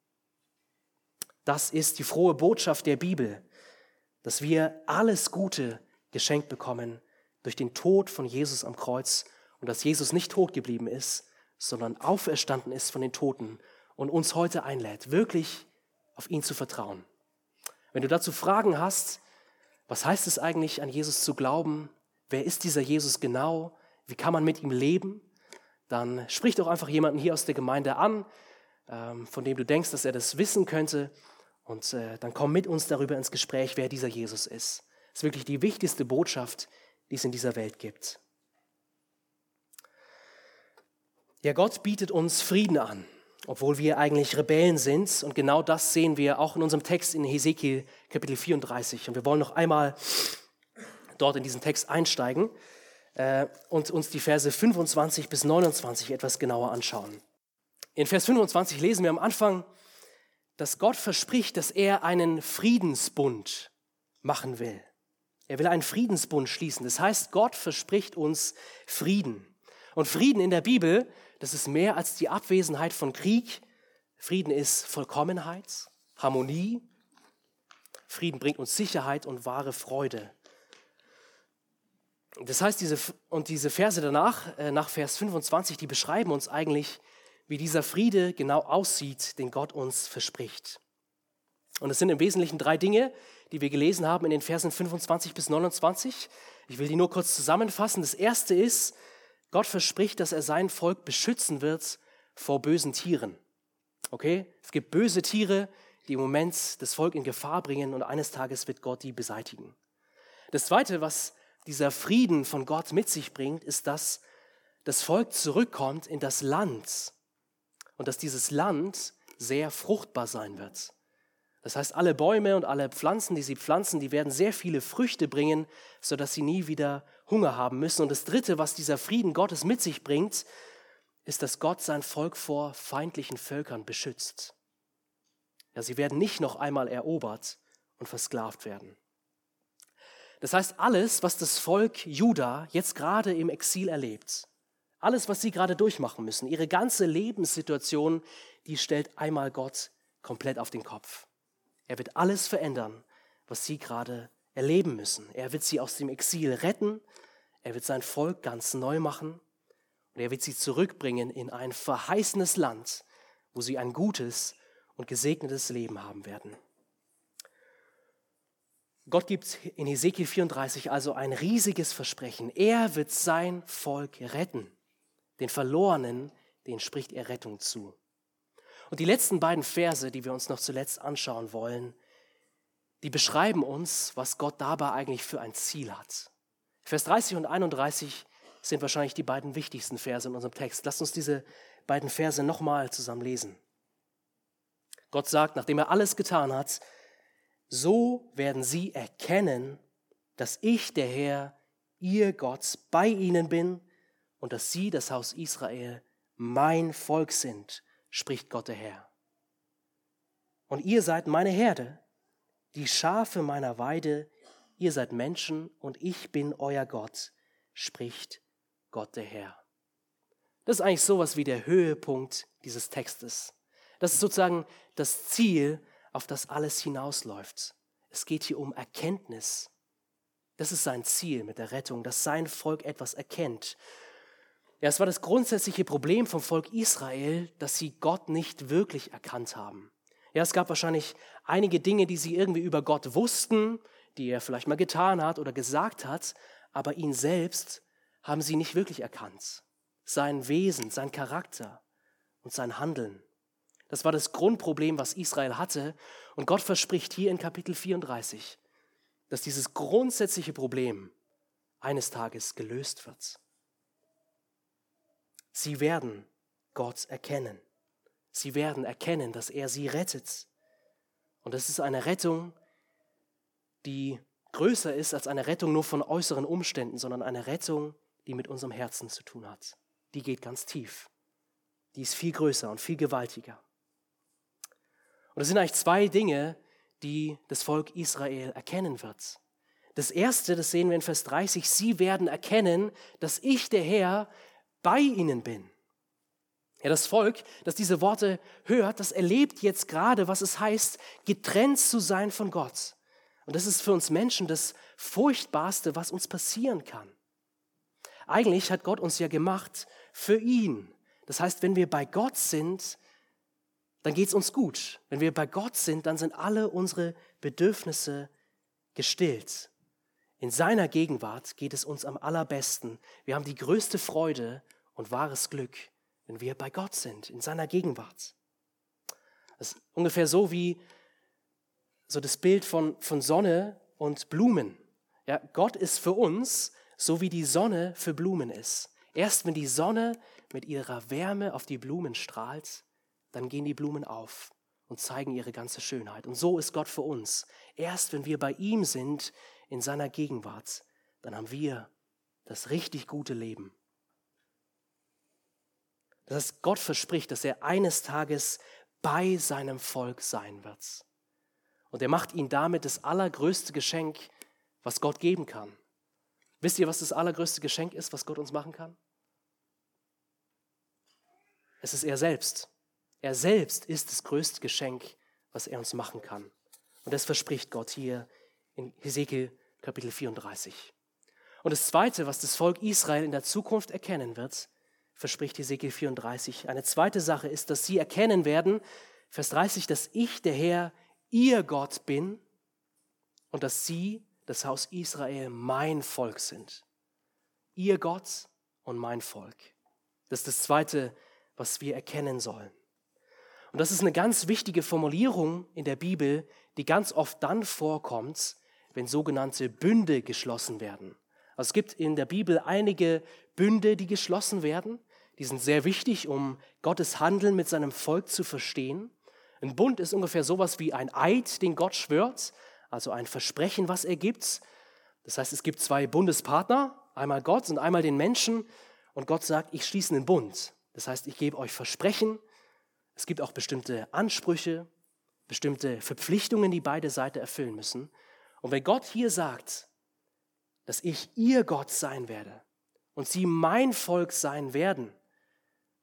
Das ist die frohe Botschaft der Bibel, dass wir alles Gute geschenkt bekommen durch den Tod von Jesus am Kreuz und dass Jesus nicht tot geblieben ist, sondern auferstanden ist von den Toten und uns heute einlädt, wirklich auf ihn zu vertrauen. Wenn du dazu Fragen hast, was heißt es eigentlich, an Jesus zu glauben? Wer ist dieser Jesus genau? Wie kann man mit ihm leben? Dann sprich doch einfach jemanden hier aus der Gemeinde an, ähm, von dem du denkst, dass er das wissen könnte. Und äh, dann komm mit uns darüber ins Gespräch, wer dieser Jesus ist. Das ist wirklich die wichtigste Botschaft, die es in dieser Welt gibt. Ja, Gott bietet uns Frieden an obwohl wir eigentlich Rebellen sind. Und genau das sehen wir auch in unserem Text in Hesekiel Kapitel 34. Und wir wollen noch einmal dort in diesen Text einsteigen und uns die Verse 25 bis 29 etwas genauer anschauen. In Vers 25 lesen wir am Anfang, dass Gott verspricht, dass er einen Friedensbund machen will. Er will einen Friedensbund schließen. Das heißt, Gott verspricht uns Frieden. Und Frieden in der Bibel das ist mehr als die Abwesenheit von Krieg. Frieden ist Vollkommenheit, Harmonie. Frieden bringt uns Sicherheit und wahre Freude. Das heißt, diese, und diese Verse danach, äh, nach Vers 25, die beschreiben uns eigentlich, wie dieser Friede genau aussieht, den Gott uns verspricht. Und es sind im Wesentlichen drei Dinge, die wir gelesen haben in den Versen 25 bis 29. Ich will die nur kurz zusammenfassen. Das erste ist, Gott verspricht, dass er sein Volk beschützen wird vor bösen Tieren. Okay? Es gibt böse Tiere, die im Moment das Volk in Gefahr bringen und eines Tages wird Gott die beseitigen. Das zweite, was dieser Frieden von Gott mit sich bringt, ist, dass das Volk zurückkommt in das Land und dass dieses Land sehr fruchtbar sein wird. Das heißt, alle Bäume und alle Pflanzen, die sie pflanzen, die werden sehr viele Früchte bringen, sodass sie nie wieder Hunger haben müssen. Und das Dritte, was dieser Frieden Gottes mit sich bringt, ist, dass Gott sein Volk vor feindlichen Völkern beschützt. Ja, sie werden nicht noch einmal erobert und versklavt werden. Das heißt, alles, was das Volk Juda jetzt gerade im Exil erlebt, alles, was sie gerade durchmachen müssen, ihre ganze Lebenssituation, die stellt einmal Gott komplett auf den Kopf. Er wird alles verändern, was sie gerade erleben müssen. Er wird sie aus dem Exil retten. Er wird sein Volk ganz neu machen. Und er wird sie zurückbringen in ein verheißenes Land, wo sie ein gutes und gesegnetes Leben haben werden. Gott gibt in Hesekiel 34 also ein riesiges Versprechen. Er wird sein Volk retten. Den Verlorenen, den spricht er Rettung zu. Und die letzten beiden Verse, die wir uns noch zuletzt anschauen wollen, die beschreiben uns, was Gott dabei eigentlich für ein Ziel hat. Vers 30 und 31 sind wahrscheinlich die beiden wichtigsten Verse in unserem Text. Lasst uns diese beiden Verse nochmal zusammen lesen. Gott sagt, nachdem er alles getan hat, so werden sie erkennen, dass ich, der Herr, ihr Gott, bei ihnen bin und dass sie, das Haus Israel, mein Volk sind spricht Gott der Herr. Und ihr seid meine Herde, die Schafe meiner Weide, ihr seid Menschen und ich bin euer Gott, spricht Gott der Herr. Das ist eigentlich sowas wie der Höhepunkt dieses Textes. Das ist sozusagen das Ziel, auf das alles hinausläuft. Es geht hier um Erkenntnis. Das ist sein Ziel mit der Rettung, dass sein Volk etwas erkennt ja, es war das grundsätzliche Problem vom Volk Israel, dass sie Gott nicht wirklich erkannt haben. Ja, es gab wahrscheinlich einige Dinge, die sie irgendwie über Gott wussten, die er vielleicht mal getan hat oder gesagt hat, aber ihn selbst haben sie nicht wirklich erkannt. Sein Wesen, sein Charakter und sein Handeln. Das war das Grundproblem, was Israel hatte. Und Gott verspricht hier in Kapitel 34, dass dieses grundsätzliche Problem eines Tages gelöst wird. Sie werden Gott erkennen. Sie werden erkennen, dass er sie rettet. Und das ist eine Rettung, die größer ist als eine Rettung nur von äußeren Umständen, sondern eine Rettung, die mit unserem Herzen zu tun hat. Die geht ganz tief. Die ist viel größer und viel gewaltiger. Und es sind eigentlich zwei Dinge, die das Volk Israel erkennen wird. Das erste, das sehen wir in Vers 30, sie werden erkennen, dass ich, der Herr, bei ihnen bin. Ja, das Volk, das diese Worte hört, das erlebt jetzt gerade, was es heißt, getrennt zu sein von Gott. Und das ist für uns Menschen das Furchtbarste, was uns passieren kann. Eigentlich hat Gott uns ja gemacht für ihn. Das heißt, wenn wir bei Gott sind, dann geht es uns gut. Wenn wir bei Gott sind, dann sind alle unsere Bedürfnisse gestillt. In seiner Gegenwart geht es uns am allerbesten. Wir haben die größte Freude und wahres Glück, wenn wir bei Gott sind, in seiner Gegenwart. Das ist ungefähr so wie so das Bild von, von Sonne und Blumen. Ja, Gott ist für uns so wie die Sonne für Blumen ist. Erst wenn die Sonne mit ihrer Wärme auf die Blumen strahlt, dann gehen die Blumen auf und zeigen ihre ganze Schönheit. Und so ist Gott für uns. Erst wenn wir bei ihm sind, in seiner Gegenwart, dann haben wir das richtig gute Leben. Das heißt, Gott verspricht, dass er eines Tages bei seinem Volk sein wird. Und er macht ihnen damit das allergrößte Geschenk, was Gott geben kann. Wisst ihr, was das allergrößte Geschenk ist, was Gott uns machen kann? Es ist er selbst. Er selbst ist das größte Geschenk, was er uns machen kann. Und das verspricht Gott hier in Hesekiel Kapitel 34. Und das Zweite, was das Volk Israel in der Zukunft erkennen wird, verspricht Hesekiel 34. Eine zweite Sache ist, dass sie erkennen werden, Vers 30, dass ich, der Herr, ihr Gott bin und dass sie, das Haus Israel, mein Volk sind. Ihr Gott und mein Volk. Das ist das Zweite, was wir erkennen sollen. Und das ist eine ganz wichtige Formulierung in der Bibel, die ganz oft dann vorkommt, wenn sogenannte Bünde geschlossen werden. Also es gibt in der Bibel einige Bünde, die geschlossen werden. Die sind sehr wichtig, um Gottes Handeln mit seinem Volk zu verstehen. Ein Bund ist ungefähr sowas wie ein Eid, den Gott schwört, also ein Versprechen, was er gibt. Das heißt, es gibt zwei Bundespartner, einmal Gott und einmal den Menschen. Und Gott sagt, ich schließe einen Bund. Das heißt, ich gebe euch Versprechen. Es gibt auch bestimmte Ansprüche, bestimmte Verpflichtungen, die beide Seiten erfüllen müssen. Und wenn Gott hier sagt, dass ich ihr Gott sein werde und sie mein Volk sein werden,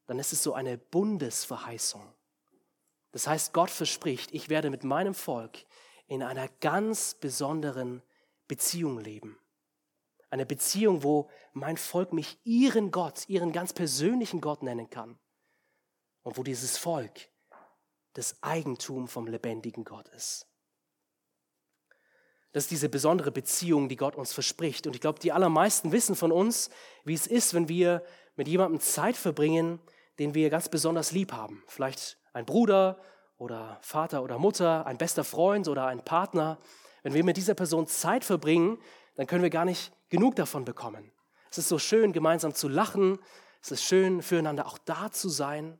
dann ist es so eine Bundesverheißung. Das heißt, Gott verspricht, ich werde mit meinem Volk in einer ganz besonderen Beziehung leben. Eine Beziehung, wo mein Volk mich ihren Gott, ihren ganz persönlichen Gott nennen kann. Und wo dieses Volk das Eigentum vom lebendigen Gott ist. Das ist diese besondere Beziehung, die Gott uns verspricht. Und ich glaube, die allermeisten wissen von uns, wie es ist, wenn wir mit jemandem Zeit verbringen, den wir ganz besonders lieb haben. Vielleicht ein Bruder oder Vater oder Mutter, ein bester Freund oder ein Partner. Wenn wir mit dieser Person Zeit verbringen, dann können wir gar nicht genug davon bekommen. Es ist so schön, gemeinsam zu lachen. Es ist schön, füreinander auch da zu sein.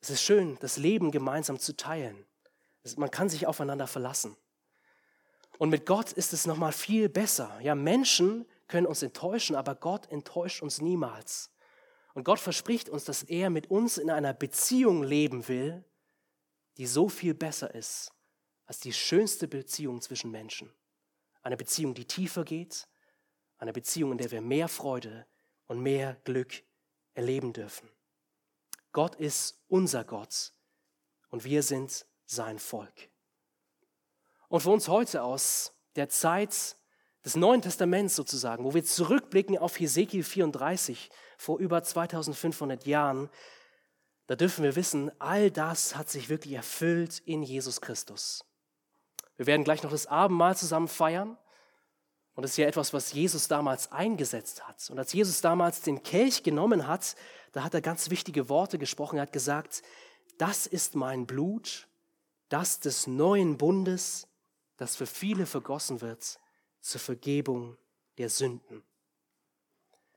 Es ist schön, das Leben gemeinsam zu teilen. Man kann sich aufeinander verlassen. Und mit Gott ist es nochmal viel besser. Ja, Menschen können uns enttäuschen, aber Gott enttäuscht uns niemals. Und Gott verspricht uns, dass er mit uns in einer Beziehung leben will, die so viel besser ist als die schönste Beziehung zwischen Menschen. Eine Beziehung, die tiefer geht, eine Beziehung, in der wir mehr Freude und mehr Glück erleben dürfen. Gott ist unser Gott und wir sind sein Volk. Und für uns heute aus der Zeit des Neuen Testaments sozusagen, wo wir zurückblicken auf Hesekiel 34 vor über 2500 Jahren, da dürfen wir wissen, all das hat sich wirklich erfüllt in Jesus Christus. Wir werden gleich noch das Abendmahl zusammen feiern. Und das ist ja etwas, was Jesus damals eingesetzt hat. Und als Jesus damals den Kelch genommen hat, da hat er ganz wichtige Worte gesprochen. Er hat gesagt, das ist mein Blut, das des neuen Bundes, das für viele vergossen wird zur Vergebung der Sünden.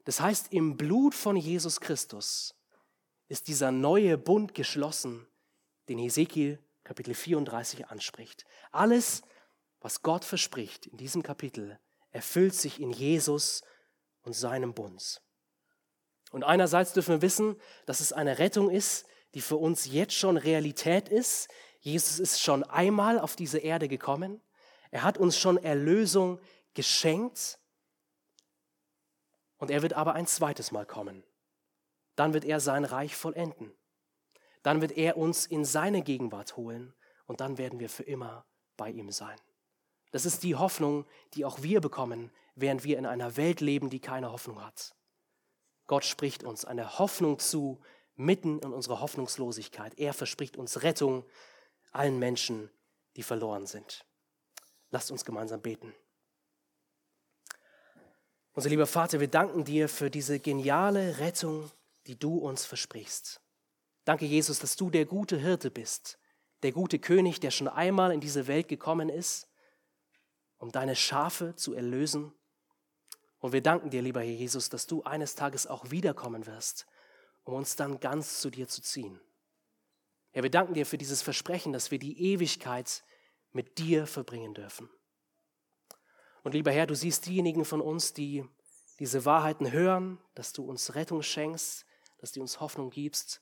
Das heißt, im Blut von Jesus Christus ist dieser neue Bund geschlossen, den Hesekiel Kapitel 34 anspricht. Alles, was Gott verspricht in diesem Kapitel, erfüllt sich in Jesus und seinem Bund. Und einerseits dürfen wir wissen, dass es eine Rettung ist, die für uns jetzt schon Realität ist. Jesus ist schon einmal auf diese Erde gekommen. Er hat uns schon Erlösung geschenkt. Und er wird aber ein zweites Mal kommen. Dann wird er sein Reich vollenden. Dann wird er uns in seine Gegenwart holen und dann werden wir für immer bei ihm sein. Das ist die Hoffnung, die auch wir bekommen, während wir in einer Welt leben, die keine Hoffnung hat. Gott spricht uns eine Hoffnung zu, mitten in unserer Hoffnungslosigkeit. Er verspricht uns Rettung allen Menschen, die verloren sind. Lasst uns gemeinsam beten. Unser lieber Vater, wir danken dir für diese geniale Rettung, die du uns versprichst. Danke, Jesus, dass du der gute Hirte bist, der gute König, der schon einmal in diese Welt gekommen ist, um deine Schafe zu erlösen. Und wir danken dir, lieber Herr Jesus, dass du eines Tages auch wiederkommen wirst, um uns dann ganz zu dir zu ziehen. Herr, wir danken dir für dieses Versprechen, dass wir die Ewigkeit mit dir verbringen dürfen. Und lieber Herr, du siehst diejenigen von uns, die diese Wahrheiten hören, dass du uns Rettung schenkst, dass du uns Hoffnung gibst.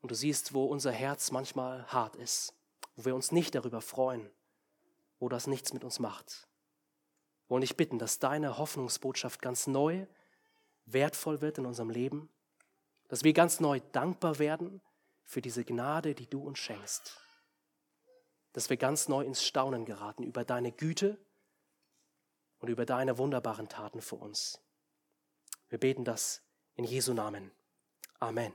Und du siehst, wo unser Herz manchmal hart ist, wo wir uns nicht darüber freuen, wo das nichts mit uns macht. Wollen dich bitten, dass deine Hoffnungsbotschaft ganz neu, wertvoll wird in unserem Leben, dass wir ganz neu dankbar werden für diese Gnade, die du uns schenkst, dass wir ganz neu ins Staunen geraten über deine Güte, und über deine wunderbaren Taten für uns. Wir beten das in Jesu Namen. Amen.